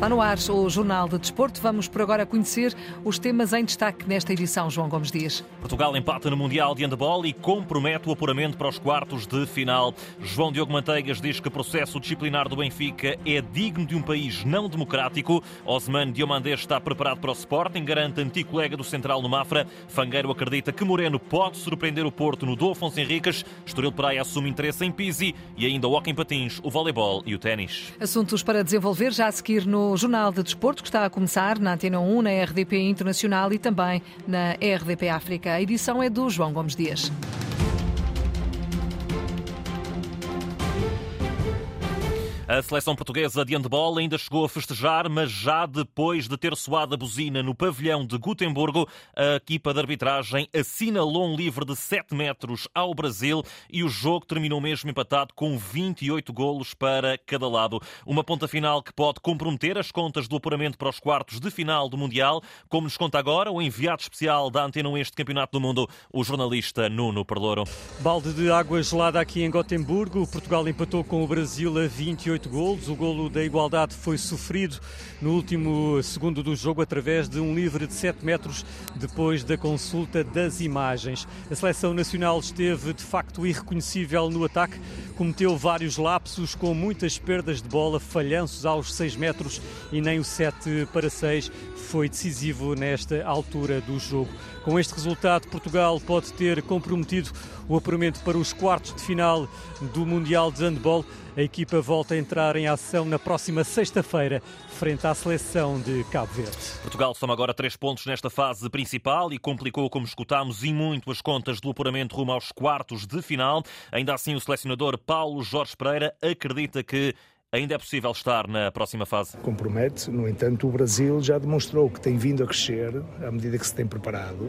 Está no ar o Jornal de Desporto. Vamos por agora conhecer os temas em destaque nesta edição, João Gomes Dias. Portugal empata no Mundial de Handebol e compromete o apuramento para os quartos de final. João Diogo Manteigas diz que o processo disciplinar do Benfica é digno de um país não democrático. Osman Diomandé está preparado para o Sporting, garante antigo colega do Central no Mafra. Fangueiro acredita que Moreno pode surpreender o Porto no do Afonso Henriques. Estoril Praia assume interesse em Pisi e ainda o hockey patins, o voleibol e o ténis. Assuntos para desenvolver já a seguir no o Jornal de Desporto, que está a começar na Antena 1, na RDP Internacional e também na RDP África. A edição é do João Gomes Dias. A seleção portuguesa de handball ainda chegou a festejar, mas já depois de ter soado a buzina no pavilhão de Gutemburgo, a equipa de arbitragem assinalou um livre de 7 metros ao Brasil e o jogo terminou mesmo empatado com 28 golos para cada lado. Uma ponta final que pode comprometer as contas do apuramento para os quartos de final do Mundial, como nos conta agora o enviado especial da Antena este Campeonato do Mundo, o jornalista Nuno Perlouro. Balde de água gelada aqui em Gotemburgo. Portugal empatou com o Brasil a 28 oito golos. O golo da igualdade foi sofrido no último segundo do jogo através de um livre de 7 metros depois da consulta das imagens. A seleção nacional esteve de facto irreconhecível no ataque, cometeu vários lapsos com muitas perdas de bola, falhanços aos 6 metros e nem o 7 para 6 foi decisivo nesta altura do jogo. Com este resultado, Portugal pode ter comprometido o apuramento para os quartos de final do Mundial de Handball. A equipa volta a entrar em ação na próxima sexta-feira, frente à seleção de Cabo Verde. Portugal soma agora três pontos nesta fase principal e complicou, como escutámos, e muito as contas do apuramento rumo aos quartos de final. Ainda assim, o selecionador Paulo Jorge Pereira acredita que Ainda é possível estar na próxima fase? Compromete, no entanto, o Brasil já demonstrou que tem vindo a crescer à medida que se tem preparado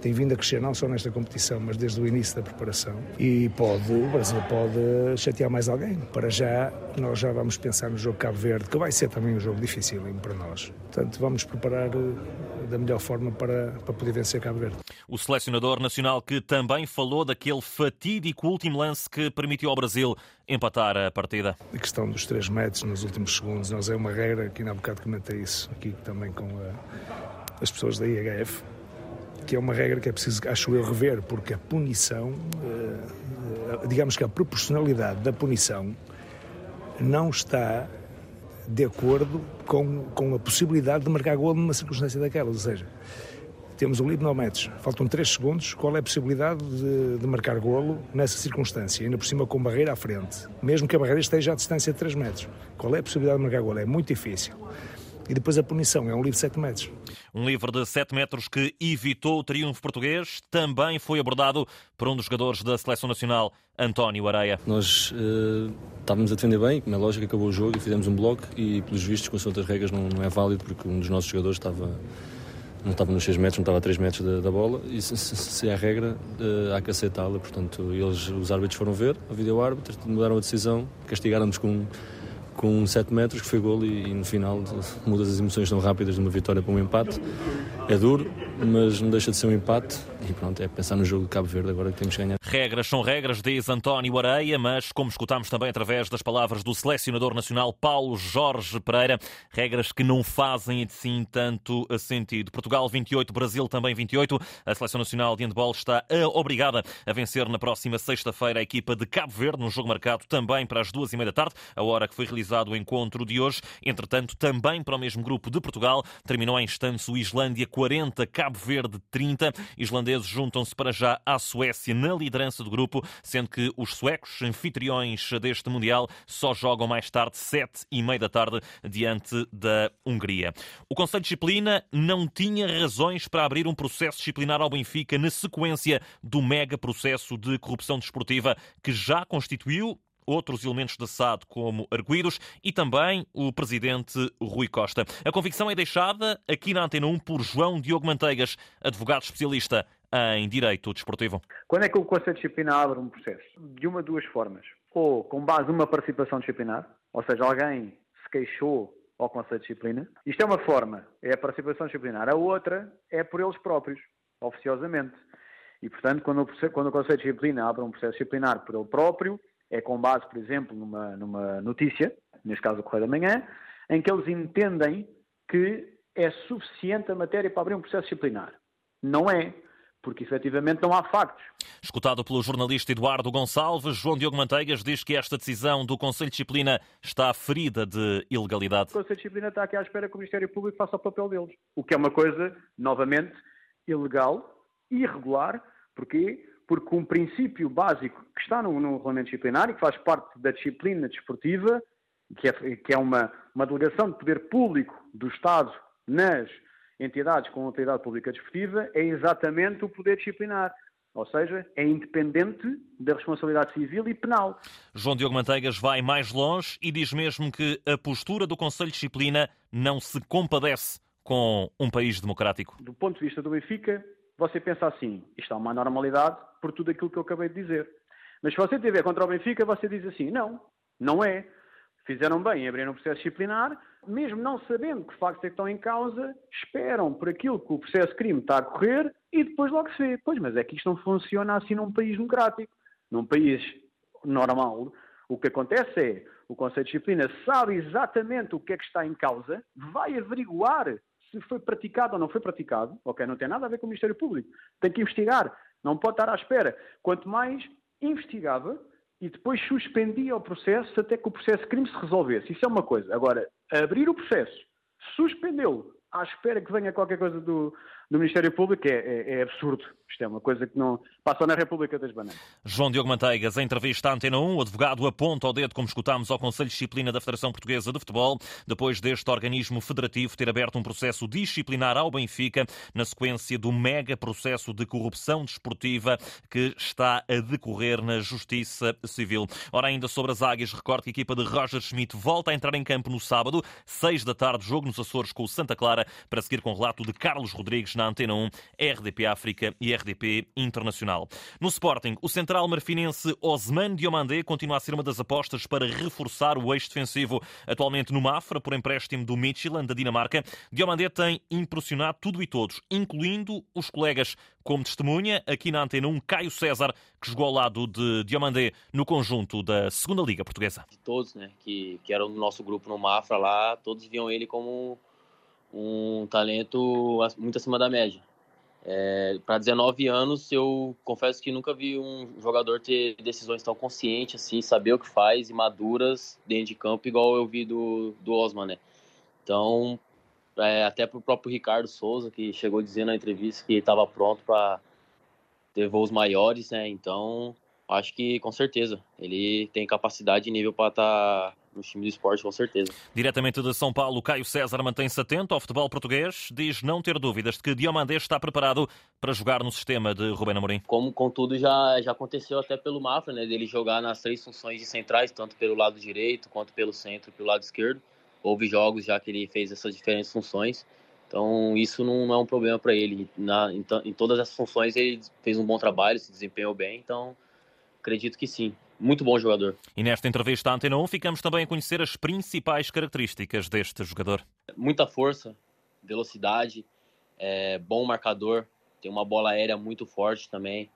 tem vindo a crescer não só nesta competição, mas desde o início da preparação. E pode, o Brasil pode chatear mais alguém. Para já, nós já vamos pensar no jogo Cabo Verde, que vai ser também um jogo difícil para nós. Portanto, vamos preparar eh, da melhor forma para, para poder vencer Cabo Verde. O selecionador nacional que também falou daquele fatídico último lance que permitiu ao Brasil empatar a partida. A questão dos 3 metros nos últimos segundos, nós é uma regra, que ainda há bocado comentei isso aqui também com a, as pessoas da IHF, que é uma regra que é preciso, acho eu, rever, porque a punição, eh, digamos que a proporcionalidade da punição não está de acordo com, com a possibilidade de marcar gol numa circunstância daquelas. Ou seja, temos o livre 9 metros, faltam 3 segundos, qual é a possibilidade de, de, marcar golo nessa circunstância? Ainda por cima com barreira à frente, mesmo que a barreira esteja à distância de 3 metros. Qual é a possibilidade de marcar golo? É muito difícil. E depois a punição é um livre de 7 metros. Um livro de 7 metros que evitou o triunfo português também foi abordado por um dos jogadores da Seleção Nacional, António Areia. Nós uh, estávamos a defender bem, como é lógico, acabou o jogo e fizemos um bloco e, pelos vistos, com as outras regras não, não é válido porque um dos nossos jogadores estava não estava nos 6 metros, não estava a 3 metros da, da bola e se, se, se, é a regra uh, há que aceitá-la, portanto eles, os árbitros foram ver, a vídeo árbitro, mudaram a decisão, castigaram-nos com com 7 metros, que foi gol e, e, no final mudas as emoções tão rápidas de uma vitória para um empate. É duro, mas não deixa de ser um empate e pronto, é pensar no jogo de Cabo Verde agora que temos que ganhar. Regras são regras, diz António Areia, mas como escutámos também através das palavras do selecionador nacional Paulo Jorge Pereira, regras que não fazem assim tanto sentido. Portugal 28, Brasil também 28. A seleção nacional de handball está obrigada a vencer na próxima sexta-feira a equipa de Cabo Verde, num jogo marcado também para as duas e meia da tarde, a hora que foi realizado o encontro de hoje. Entretanto, também para o mesmo grupo de Portugal, terminou em o Islândia 40, Cabo Verde 30. Islandeses juntam-se para já à Suécia na liderança do grupo, sendo que os suecos, anfitriões deste Mundial, só jogam mais tarde, sete e meia da tarde, diante da Hungria. O Conselho de Disciplina não tinha razões para abrir um processo disciplinar ao Benfica na sequência do mega processo de corrupção desportiva que já constituiu outros elementos da SAD, como arguídos, e também o presidente Rui Costa. A convicção é deixada aqui na Antena 1 por João Diogo Manteigas, advogado especialista em direito desportivo. Quando é que o Conselho Disciplinar abre um processo? De uma de duas formas. Ou com base numa participação disciplinar, ou seja, alguém se queixou ao Conselho de Disciplina. Isto é uma forma, é a participação disciplinar. A outra é por eles próprios, oficiosamente. E, portanto, quando o, quando o Conselho de Disciplina abre um processo disciplinar por ele próprio, é com base, por exemplo, numa, numa notícia, neste caso o Correio da Manhã, em que eles entendem que é suficiente a matéria para abrir um processo disciplinar. Não é, porque efetivamente não há factos. Escutado pelo jornalista Eduardo Gonçalves, João Diogo Manteigas diz que esta decisão do Conselho de Disciplina está ferida de ilegalidade. O Conselho de Disciplina está aqui à espera que o Ministério Público faça o papel deles, o que é uma coisa, novamente, ilegal, irregular. Porquê? Porque um princípio básico que está no, no regulamento disciplinar e que faz parte da disciplina desportiva, que é, que é uma, uma delegação de poder público do Estado nas entidades com autoridade pública desportiva, é exatamente o poder disciplinar. Ou seja, é independente da responsabilidade civil e penal. João Diogo Manteigas vai mais longe e diz mesmo que a postura do Conselho de Disciplina não se compadece com um país democrático. Do ponto de vista do Benfica, você pensa assim, isto é uma normalidade por tudo aquilo que eu acabei de dizer. Mas se você tiver contra o Benfica, você diz assim, não, não é. Fizeram bem em abrir um processo disciplinar, mesmo não sabendo que factos é que estão em causa, esperam por aquilo que o processo de crime está a correr e depois logo se vê. Pois, mas é que isto não funciona assim num país democrático. Num país normal, o que acontece é o Conselho de Disciplina sabe exatamente o que é que está em causa, vai averiguar se foi praticado ou não foi praticado, ok? Não tem nada a ver com o Ministério Público. Tem que investigar. Não pode estar à espera. Quanto mais investigava e depois suspendia o processo até que o processo de crime se resolvesse. Isso é uma coisa. Agora, abrir o processo, suspendê-lo à espera que venha qualquer coisa do, do Ministério Público é, é, é, absurdo. Isto é uma coisa que não passa na República das Bananas. João Diogo Manteigas, em entrevista à Antena 1, o advogado aponta ao dedo, como escutámos, ao Conselho de Disciplina da Federação Portuguesa de Futebol, depois deste organismo federativo ter aberto um processo disciplinar ao Benfica, na sequência do mega processo de corrupção desportiva que está a decorrer na Justiça Civil. Ora, ainda sobre as águias, recordo que a equipa de Roger Schmidt volta a entrar em campo no sábado, 6 da tarde, jogo nos Açores com o Santa Clara, para seguir com o relato de Carlos Rodrigues na Antena 1, RDP África e RDP Internacional. No Sporting, o central marfinense Osman Diomandé continua a ser uma das apostas para reforçar o eixo defensivo. Atualmente no Mafra, por empréstimo do Midtjylland, da Dinamarca, Diomandé tem impressionado tudo e todos, incluindo os colegas. Como testemunha, aqui na Antena 1, Caio César, que jogou ao lado de Diomandé no conjunto da Segunda Liga Portuguesa. De todos, né, que, que eram do nosso grupo no Mafra lá, todos viam ele como um talento muito acima da média. É, para 19 anos, eu confesso que nunca vi um jogador ter decisões tão conscientes, assim, saber o que faz e maduras dentro de campo, igual eu vi do, do Osman, né? Então, é, até para o próprio Ricardo Souza, que chegou dizendo na entrevista que estava pronto para ter voos maiores, né? Então, acho que com certeza ele tem capacidade e nível para estar tá no time do esporte, com certeza. Diretamente de São Paulo, Caio César mantém-se atento ao futebol português, diz não ter dúvidas de que Diomandé está preparado para jogar no sistema de Rubén Amorim. Como contudo já, já aconteceu até pelo Mafra, né, dele jogar nas três funções de centrais, tanto pelo lado direito quanto pelo centro e pelo lado esquerdo. Houve jogos já que ele fez essas diferentes funções. Então, isso não é um problema para ele. Na, em, em, todas as funções, ele fez um bom trabalho, se desempenhou bem. Então, acredito que sim muito bom jogador. E nesta entrevista à Antena 1 ficamos também a conhecer as principais características deste jogador. Muita força, velocidade, é, bom marcador, tem uma bola aérea muito forte também,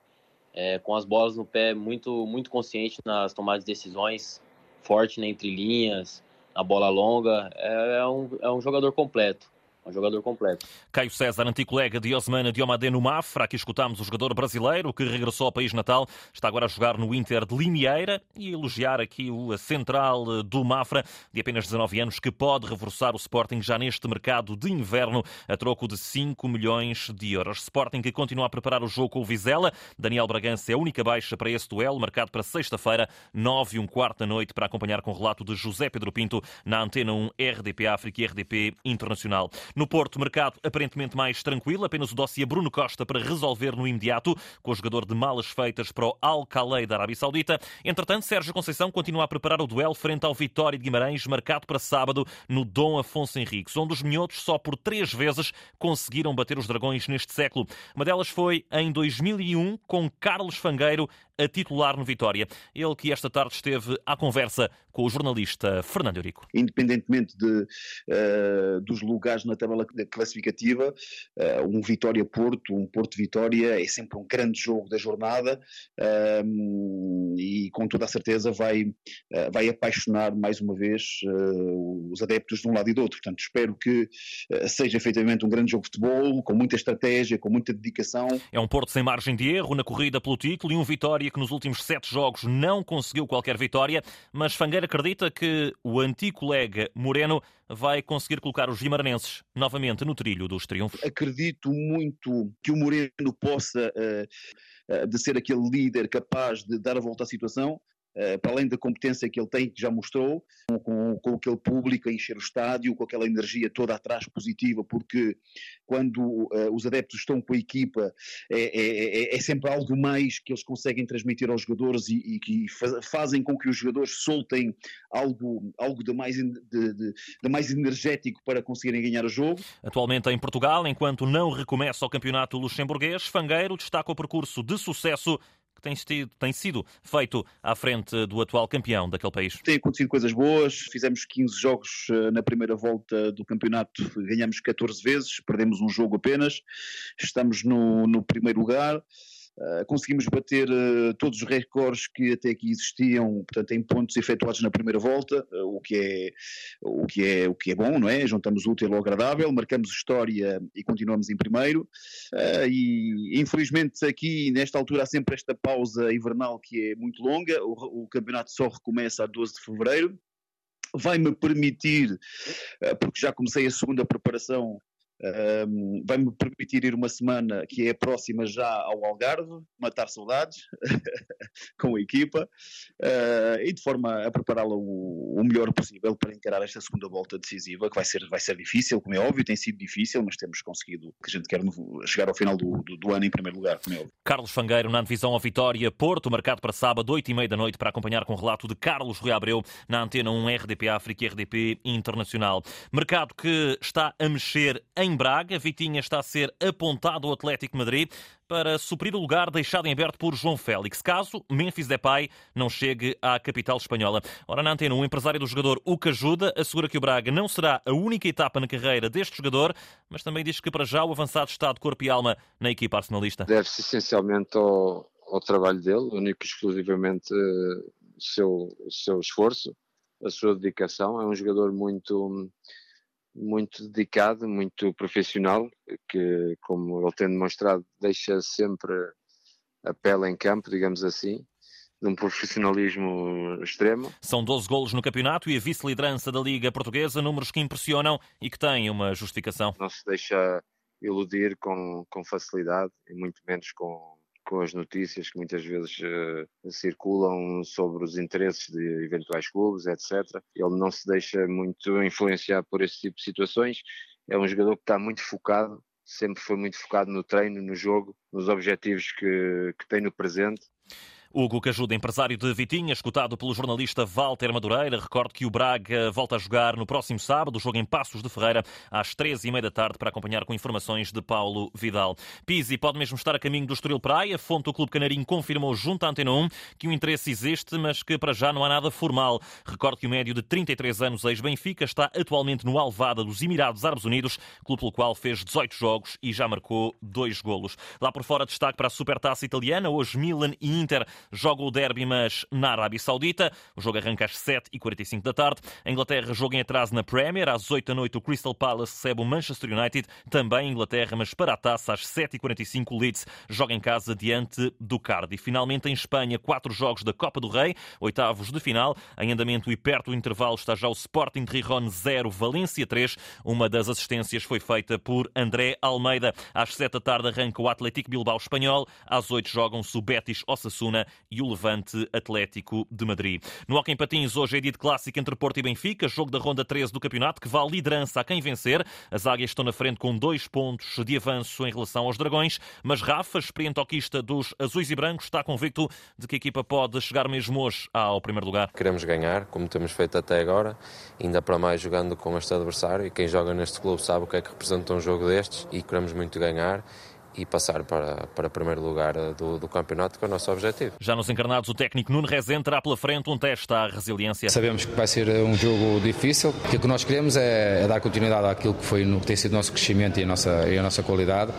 é, com as bolas no pé muito, muito consciente nas tomadas de decisões, forte na entre linhas, na bola longa, é, é um, é um jogador completo um jogador completo. Caio César, antigo colega de Osmana Diomade no Mafra, aqui escutamos o jogador brasileiro que regressou ao país natal, está agora a jogar no Inter de Limeira e elogiar aqui o central do Mafra, de apenas 19 anos, que pode reforçar o Sporting já neste mercado de inverno a troco de 5 milhões de euros. Sporting que continua a preparar o jogo com o Vizela. Daniel Bragança é a única baixa para esse duelo, marcado para sexta-feira, 9 e um quarto da noite, para acompanhar com o relato de José Pedro Pinto na Antena 1 RDP África e RDP Internacional. No Porto, mercado aparentemente mais tranquilo, apenas o dossiê Bruno Costa para resolver no imediato, com o jogador de malas feitas para o Al Khalei da Arábia Saudita. Entretanto, Sérgio Conceição continua a preparar o duelo frente ao Vitória de Guimarães, marcado para sábado no Dom Afonso Henriques, onde os minhotos só por três vezes conseguiram bater os dragões neste século. Uma delas foi em 2001, com Carlos Fangueiro a titular no Vitória. Ele que esta tarde esteve à conversa com o jornalista Fernando Eurico. Independentemente de, uh, dos lugares na tabela classificativa, uh, um Vitória-Porto, um Porto-Vitória é sempre um grande jogo da jornada uh, e com toda a certeza vai, vai apaixonar mais uma vez os adeptos de um lado e do outro. Portanto, espero que seja efetivamente um grande jogo de futebol, com muita estratégia, com muita dedicação. É um Porto sem margem de erro na corrida pelo título e um Vitória que nos últimos sete jogos não conseguiu qualquer vitória, mas Fangueira acredita que o antigo colega Moreno vai conseguir colocar os vimaranenses novamente no trilho dos triunfos. Acredito muito que o Moreno possa, uh, uh, de ser aquele líder capaz de dar a volta à situação, para além da competência que ele tem, que já mostrou, com, com, aquele público a encher o estádio, com aquela energia toda atrás positiva, porque quando uh, os adeptos estão com a equipa é, é, é, é, sempre algo mais que eles conseguem transmitir aos jogadores e, e que fazem com que os jogadores soltem algo, algo de, mais, de, de, de mais energético para conseguirem ganhar o jogo. Atualmente em Portugal, enquanto não recomeça o campeonato luxemburguês, Fangueiro destaca o percurso de sucesso tem, sido, tem sido feito à frente do atual campeão daquele país? Tem acontecido coisas boas, fizemos 15 jogos eh, na primeira volta do campeonato, ganhamos 14 vezes, perdemos um jogo apenas, estamos no, no primeiro lugar. Uh, conseguimos bater uh, todos os recordes que até aqui existiam, portanto, em pontos efetuados na primeira volta, uh, o, que é, o, que é, o que é bom, não é? Juntamos útil ao agradável, marcamos história e continuamos em primeiro. e infelizmente aqui, nesta altura, há sempre esta pausa invernal que é muito longa, o, o campeonato só recomeça a 12 de fevereiro. Vai-me permitir, porque já comecei a segunda preparação um, Vai-me permitir ir uma semana que é próxima já ao Algarve, matar saudades com a equipa uh, e de forma a prepará-la o, o, melhor possível para encarar esta segunda volta decisiva, que vai ser, vai ser difícil, como é óbvio, tem sido difícil, mas temos conseguido que a gente quer chegar ao final do, do, do, ano em primeiro lugar, como é óbvio. Carlos Fangueiro na divisão ao Vitória, Porto, marcado para sábado, 8 e meia da noite, para acompanhar com o relato de Carlos Rui Abreu na Antena 1 RDP África e RDP Internacional. Mercado que está a mexer em em Braga. Vitinha está a ser apontado ao Atlético Madrid para suprir o lugar deixado em aberto por João Félix, caso Memphis Depay não chegue à capital espanhola. Ora, na antena, um empresário do jogador, o que ajuda, assegura que o Braga não será a única etapa na carreira deste jogador, mas também diz que para já o avançado está de corpo e alma na equipa arsenalista. Deve-se essencialmente ao, ao, trabalho dele, único e exclusivamente uh, o seu, seu esforço, a sua dedicação. É um jogador muito muito dedicado, muito profissional, que, como ele tem demonstrado, deixa sempre a pele em campo, digamos assim, de um profissionalismo extremo. São 12 golos no campeonato e a vice-liderança da Liga Portuguesa, números que impressionam e que têm uma justificação. Não se deixa iludir com, com facilidade e muito menos com, com as notícias que muitas vezes uh, circulam sobre os interesses de eventuais clubes, etc. Ele não se deixa muito influenciar por esse tipo de situações. É um jogador que está muito focado, sempre foi muito focado no treino, no jogo, nos objetivos que, que tem no presente Hugo Cajuda, empresário de Vitinha, escutado pelo jornalista Walter Madureira. Recordo que o Braga volta a jogar no próximo sábado, o jogo em Passos de Ferreira, às três e meia da tarde, para acompanhar com informações de Paulo Vidal. Pizzi pode mesmo estar a caminho do Estoril Praia. Fonte do Clube Canarinho confirmou junto à Antena 1 que o interesse existe, mas que para já não há nada formal. Recordo que o médio de 33 anos, ex-Benfica, está atualmente no Alvada dos Emirados Árabes Unidos, clube pelo qual fez 18 jogos e já marcou dois golos. Lá por fora, destaque para a Supertaça Italiana. Hoje, Milan e Inter joga o derby, mas na Arábia Saudita. O jogo arranca às 7h45 da tarde. A Inglaterra joga em atraso na Premier. Às 8 da noite, o Crystal Palace recebe o Manchester United. Também Inglaterra, mas para a taça, às 7h45, o Leeds joga em casa diante do Cardiff. Finalmente, em Espanha, quatro jogos da Copa do Rei, oitavos de final. Em andamento e perto do intervalo está já o Sporting de Rijon 0, Valência 3. Uma das assistências foi feita por André Almeida. Às 7 da tarde arranca o Atlético Bilbao espanhol. Às 8 jogam-se o Betis Osasuna e o Levante Atlético de Madrid. No Hockey Patins, hoje é dia de clássico entre Porto e Benfica, jogo da ronda 13 do campeonato, que vale liderança a quem vencer. As águias estão na frente com dois pontos de avanço em relação aos dragões, mas Rafa, experiente hoquista dos azuis e brancos, está convicto de que a equipa pode chegar mesmo hoje ao primeiro lugar. Queremos ganhar, como temos feito até agora, ainda para mais jogando com este adversário, e quem joga neste clube sabe o que é que representa um jogo destes, e queremos muito ganhar e passar para, para primeiro lugar do, do campeonato, que é o nosso objetivo. Já nos encarnados, o técnico Nuno Rezende terá pela frente um teste à resiliência. Sabemos que vai ser um jogo difícil. O que nós queremos é, é dar continuidade àquilo que, foi, que tem sido o nosso crescimento e a nossa, e a nossa qualidade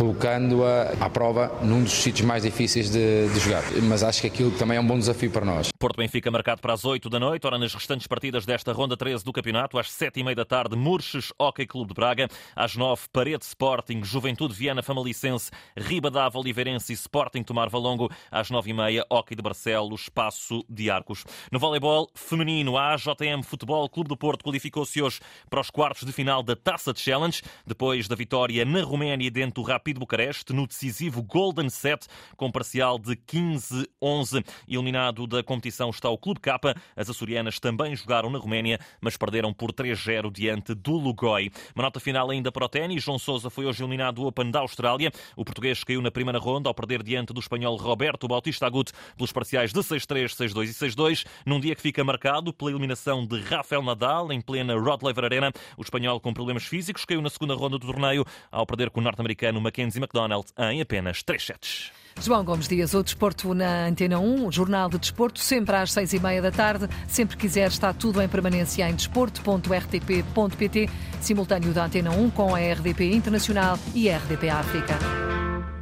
colocando-a à prova num dos sítios mais difíceis de, de, jogar. Mas acho que aquilo também é um bom desafio para nós. Porto Benfica marcado para as 8 da noite, ora nas restantes partidas desta ronda 13 do campeonato, às 7 e meia da tarde, Murches Hockey Clube de Braga, às 9 Parede Sporting, Juventude Viana Famalicense, Ribadava Oliveirense e Sporting Tomar Valongo, às 9 e meia, Hockey de Barcelos, Espaço de Arcos. No voleibol feminino, a AJM Futebol Clube do Porto qualificou-se hoje para os quartos de final da Taça de Challenge, depois da vitória na Roménia dentro do Rapid Rapid Bucareste no decisivo Golden Set com parcial de 15-11. Eliminado da competição está o Clube K. As açorianas também jogaram na Roménia, mas perderam por 3-0 diante do Lugoi. Uma nota final ainda para o ténis. João Sousa foi hoje eliminado do Open da Austrália. O português caiu na primeira ronda ao perder diante do espanhol Roberto Bautista Agut pelos parciais de 6-3, 6-2 e 6-2, num dia que fica marcado pela eliminação de Rafael Nadal em plena Rod Laver Arena. O espanhol com problemas físicos caiu na segunda ronda do torneio ao perder com o norte-americano Mackenzie McDonald em apenas 3 sets. João Gomes Dias, o desporto na Antena 1, o Jornal de Desporto, sempre às seis e meia da tarde. Sempre quiser, está tudo em permanência em desporto.rtp.pt, simultâneo da Antena 1 com a RDP Internacional e a RDP África.